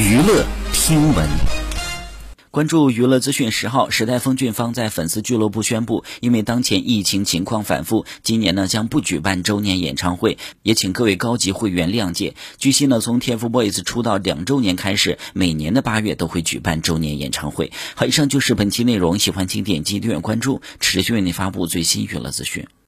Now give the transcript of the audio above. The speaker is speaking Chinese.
娱乐听闻，关注娱乐资讯。十号时代峰峻方在粉丝俱乐部宣布，因为当前疫情情况反复，今年呢将不举办周年演唱会，也请各位高级会员谅解。据悉呢，从 TFBOYS 出道两周年开始，每年的八月都会举办周年演唱会。好，以上就是本期内容，喜欢请点击订阅关注，持续为您发布最新娱乐资讯。